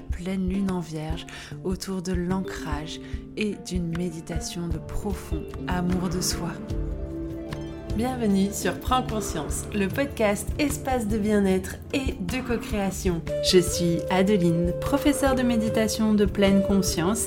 pleine lune en vierge autour de l'ancrage et d'une méditation de profond amour de soi. Bienvenue sur Prends conscience, le podcast espace de bien-être et de co-création. Je suis Adeline, professeure de méditation de pleine conscience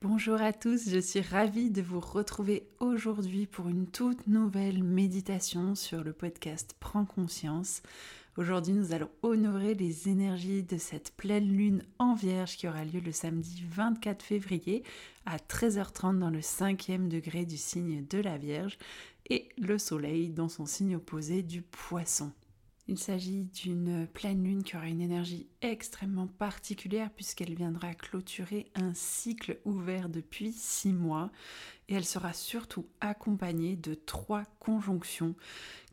Bonjour à tous, je suis ravie de vous retrouver aujourd'hui pour une toute nouvelle méditation sur le podcast Prends conscience. Aujourd'hui, nous allons honorer les énergies de cette pleine lune en vierge qui aura lieu le samedi 24 février à 13h30 dans le cinquième degré du signe de la Vierge et le soleil dans son signe opposé du poisson. Il s'agit d'une pleine lune qui aura une énergie extrêmement particulière puisqu'elle viendra clôturer un cycle ouvert depuis six mois et elle sera surtout accompagnée de trois conjonctions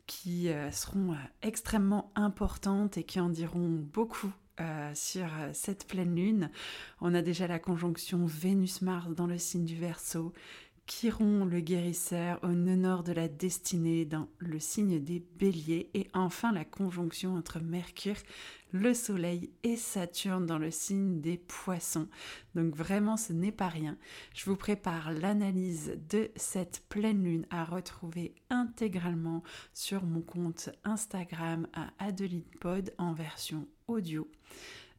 qui euh, seront euh, extrêmement importantes et qui en diront beaucoup euh, sur cette pleine lune. On a déjà la conjonction Vénus-Mars dans le signe du Verseau Chiron le guérisseur au nœud nord de la destinée dans le signe des béliers et enfin la conjonction entre Mercure, le Soleil et Saturne dans le signe des poissons. Donc vraiment ce n'est pas rien. Je vous prépare l'analyse de cette pleine lune à retrouver intégralement sur mon compte Instagram à Adeline Pod en version audio.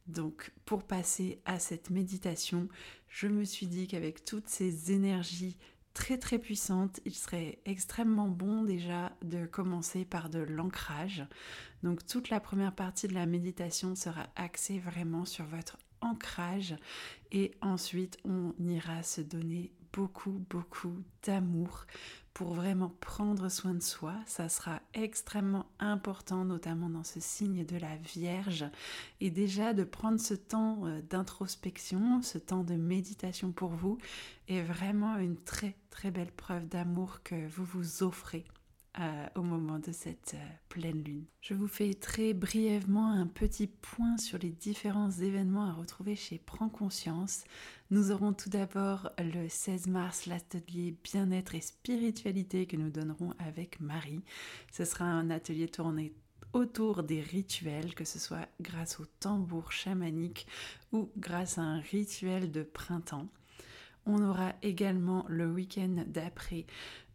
Donc pour passer à cette méditation, je me suis dit qu'avec toutes ces énergies très très puissante. Il serait extrêmement bon déjà de commencer par de l'ancrage. Donc toute la première partie de la méditation sera axée vraiment sur votre ancrage et ensuite on ira se donner beaucoup beaucoup d'amour pour vraiment prendre soin de soi. Ça sera extrêmement important, notamment dans ce signe de la Vierge. Et déjà de prendre ce temps euh, d'introspection, ce temps de méditation pour vous, est vraiment une très très belle preuve d'amour que vous vous offrez euh, au moment de cette euh, pleine lune. Je vous fais très brièvement un petit point sur les différents événements à retrouver chez Prends Conscience. Nous aurons tout d'abord le 16 mars l'atelier bien-être et spiritualité que nous donnerons avec Marie. Ce sera un atelier tourné autour des rituels, que ce soit grâce au tambour chamanique ou grâce à un rituel de printemps. On aura également le week-end d'après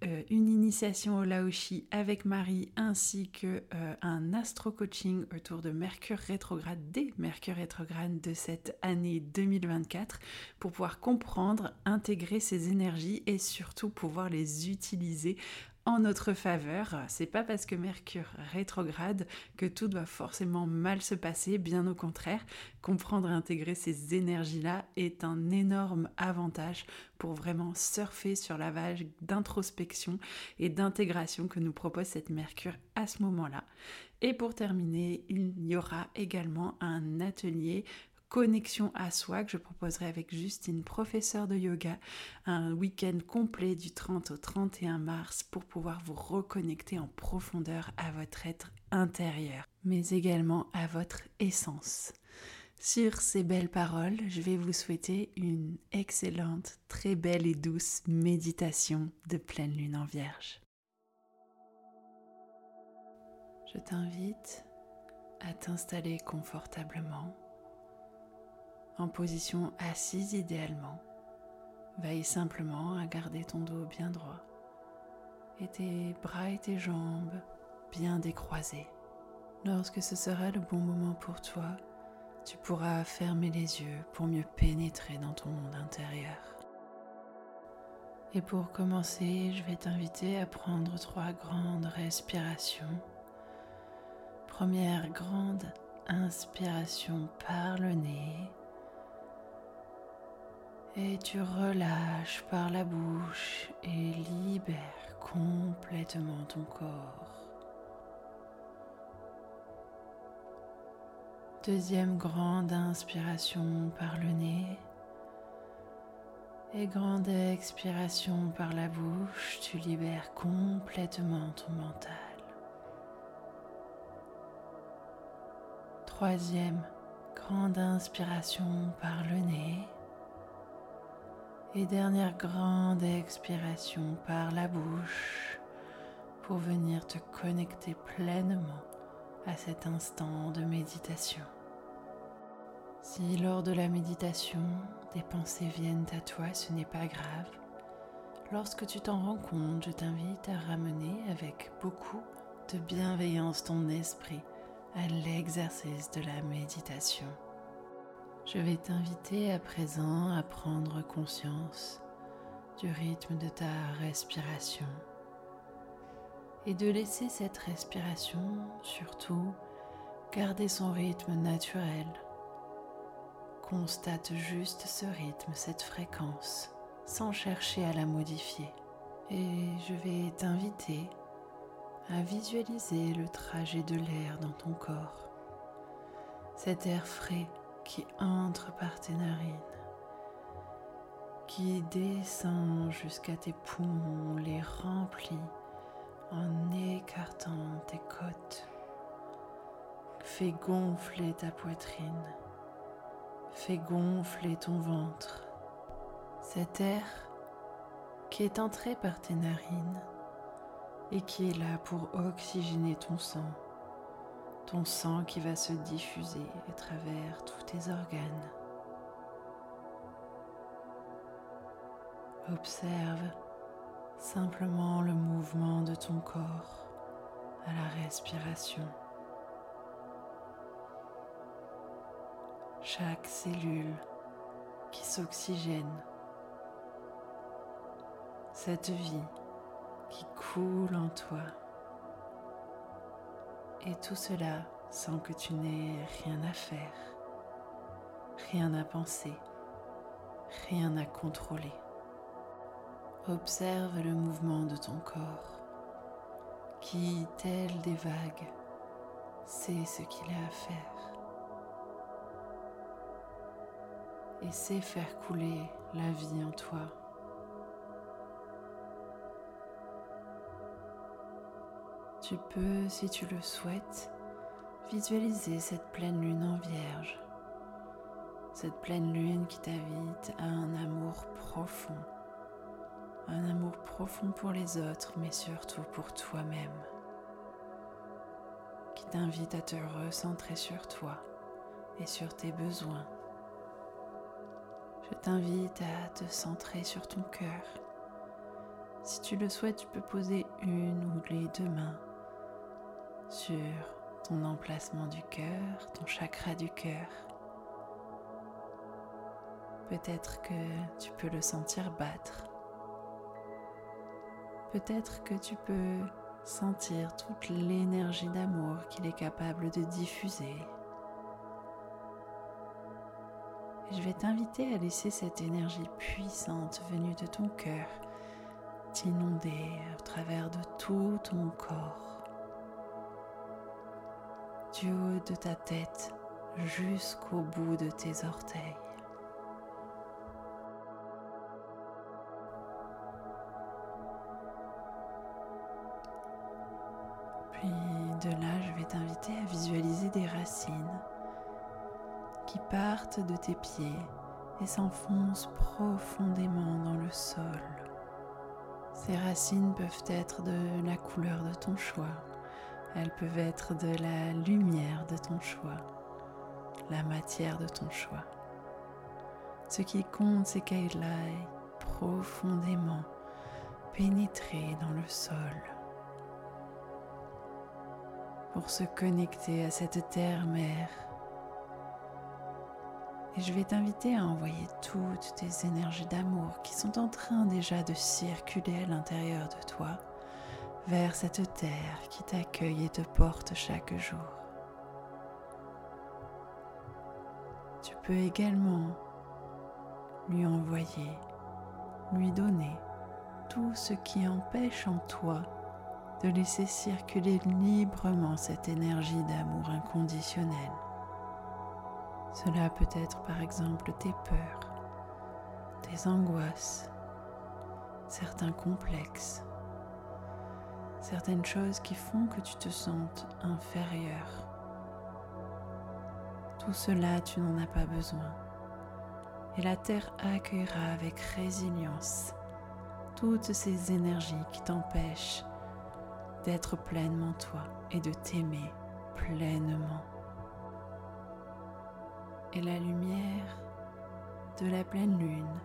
euh, une initiation au Laoshi avec Marie ainsi que euh, un astro-coaching autour de Mercure rétrograde, des Mercure rétrograde de cette année 2024 pour pouvoir comprendre, intégrer ces énergies et surtout pouvoir les utiliser en notre faveur. C'est pas parce que Mercure rétrograde que tout doit forcément mal se passer, bien au contraire. Comprendre et intégrer ces énergies-là est un énorme avantage pour vraiment surfer sur la vague d'introspection et d'intégration que nous propose cette Mercure à ce moment-là. Et pour terminer, il y aura également un atelier connexion à soi que je proposerai avec Justine, professeure de yoga, un week-end complet du 30 au 31 mars pour pouvoir vous reconnecter en profondeur à votre être intérieur, mais également à votre essence. Sur ces belles paroles, je vais vous souhaiter une excellente, très belle et douce méditation de pleine lune en vierge. Je t'invite à t'installer confortablement en position assise idéalement. Veille simplement à garder ton dos bien droit et tes bras et tes jambes bien décroisés. Lorsque ce sera le bon moment pour toi, tu pourras fermer les yeux pour mieux pénétrer dans ton monde intérieur. Et pour commencer, je vais t'inviter à prendre trois grandes respirations. Première grande inspiration par le nez et tu relâches par la bouche et libères complètement ton corps. Deuxième grande inspiration par le nez. Et grande expiration par la bouche, tu libères complètement ton mental. Troisième, grande inspiration par le nez. Et dernière grande expiration par la bouche pour venir te connecter pleinement à cet instant de méditation. Si lors de la méditation, des pensées viennent à toi, ce n'est pas grave. Lorsque tu t'en rends compte, je t'invite à ramener avec beaucoup de bienveillance ton esprit à l'exercice de la méditation. Je vais t'inviter à présent à prendre conscience du rythme de ta respiration et de laisser cette respiration surtout garder son rythme naturel Constate juste ce rythme, cette fréquence, sans chercher à la modifier. Et je vais t'inviter à visualiser le trajet de l'air dans ton corps. Cet air frais qui entre par tes narines, qui descend jusqu'à tes poumons, les remplit en écartant tes côtes, fait gonfler ta poitrine Fais gonfler ton ventre. Cet air qui est entré par tes narines et qui est là pour oxygéner ton sang, ton sang qui va se diffuser à travers tous tes organes. Observe simplement le mouvement de ton corps à la respiration. chaque cellule qui s'oxygène, cette vie qui coule en toi. Et tout cela sans que tu n'aies rien à faire, rien à penser, rien à contrôler. Observe le mouvement de ton corps qui, tel des vagues, sait ce qu'il a à faire. et sait faire couler la vie en toi. Tu peux, si tu le souhaites, visualiser cette pleine lune en vierge, cette pleine lune qui t'invite à un amour profond, un amour profond pour les autres, mais surtout pour toi-même, qui t'invite à te recentrer sur toi et sur tes besoins. Je t'invite à te centrer sur ton cœur. Si tu le souhaites, tu peux poser une ou les deux mains sur ton emplacement du cœur, ton chakra du cœur. Peut-être que tu peux le sentir battre. Peut-être que tu peux sentir toute l'énergie d'amour qu'il est capable de diffuser je vais t'inviter à laisser cette énergie puissante venue de ton cœur t'inonder au travers de tout ton corps, du haut de ta tête jusqu'au bout de tes orteils. Puis de là, je vais t'inviter à visualiser des racines qui partent de tes pieds et s'enfoncent profondément dans le sol. Ces racines peuvent être de la couleur de ton choix, elles peuvent être de la lumière de ton choix, la matière de ton choix. Ce qui compte, c'est qu'elle aille profondément pénétrer dans le sol pour se connecter à cette terre-mère et je vais t'inviter à envoyer toutes tes énergies d'amour qui sont en train déjà de circuler à l'intérieur de toi vers cette terre qui t'accueille et te porte chaque jour. Tu peux également lui envoyer, lui donner tout ce qui empêche en toi de laisser circuler librement cette énergie d'amour inconditionnel. Cela peut être par exemple tes peurs, tes angoisses, certains complexes, certaines choses qui font que tu te sentes inférieur. Tout cela, tu n'en as pas besoin. Et la Terre accueillera avec résilience toutes ces énergies qui t'empêchent d'être pleinement toi et de t'aimer pleinement. Et la lumière de la pleine lune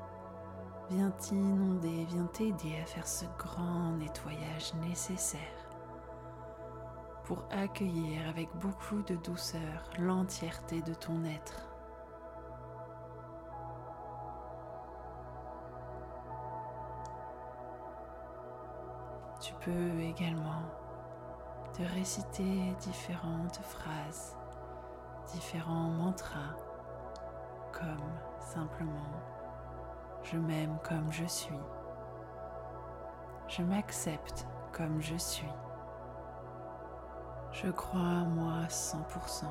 vient t'inonder, vient t'aider à faire ce grand nettoyage nécessaire pour accueillir avec beaucoup de douceur l'entièreté de ton être. Tu peux également te réciter différentes phrases, différents mantras, comme simplement je m'aime comme je suis. Je m'accepte comme je suis. Je crois en moi 100%.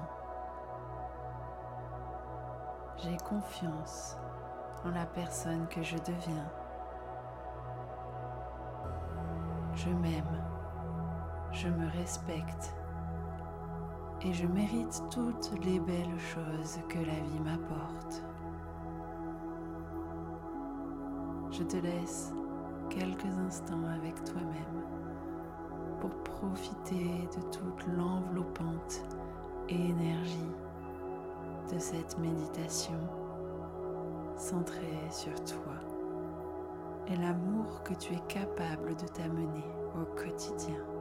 J'ai confiance en la personne que je deviens. Je m'aime, je me respecte et je mérite toutes les belles choses que la vie m'apporte. Je te laisse quelques instants avec toi-même pour profiter de toute l'enveloppante énergie de cette méditation centrée sur toi et l'amour que tu es capable de t'amener au quotidien.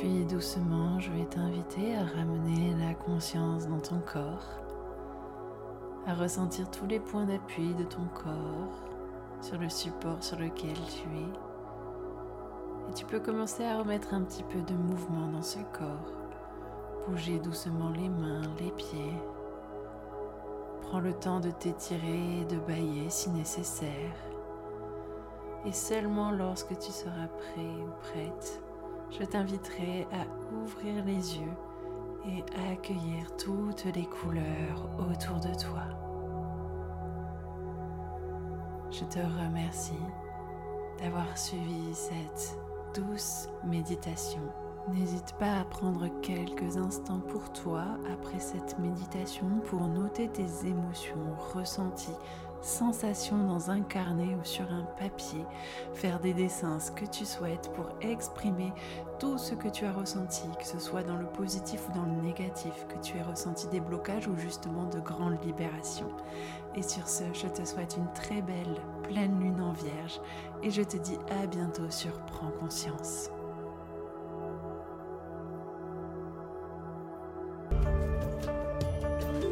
Puis doucement, je vais t'inviter à ramener la conscience dans ton corps, à ressentir tous les points d'appui de ton corps sur le support sur lequel tu es. Et tu peux commencer à remettre un petit peu de mouvement dans ce corps. Bouger doucement les mains, les pieds. Prends le temps de t'étirer et de bailler si nécessaire. Et seulement lorsque tu seras prêt ou prête, je t'inviterai à ouvrir les yeux et à accueillir toutes les couleurs autour de toi. Je te remercie d'avoir suivi cette douce méditation. N'hésite pas à prendre quelques instants pour toi après cette méditation pour noter tes émotions ressenties sensations dans un carnet ou sur un papier, faire des dessins, ce que tu souhaites pour exprimer tout ce que tu as ressenti, que ce soit dans le positif ou dans le négatif, que tu aies ressenti des blocages ou justement de grandes libérations. Et sur ce, je te souhaite une très belle pleine lune en vierge et je te dis à bientôt sur Prends conscience.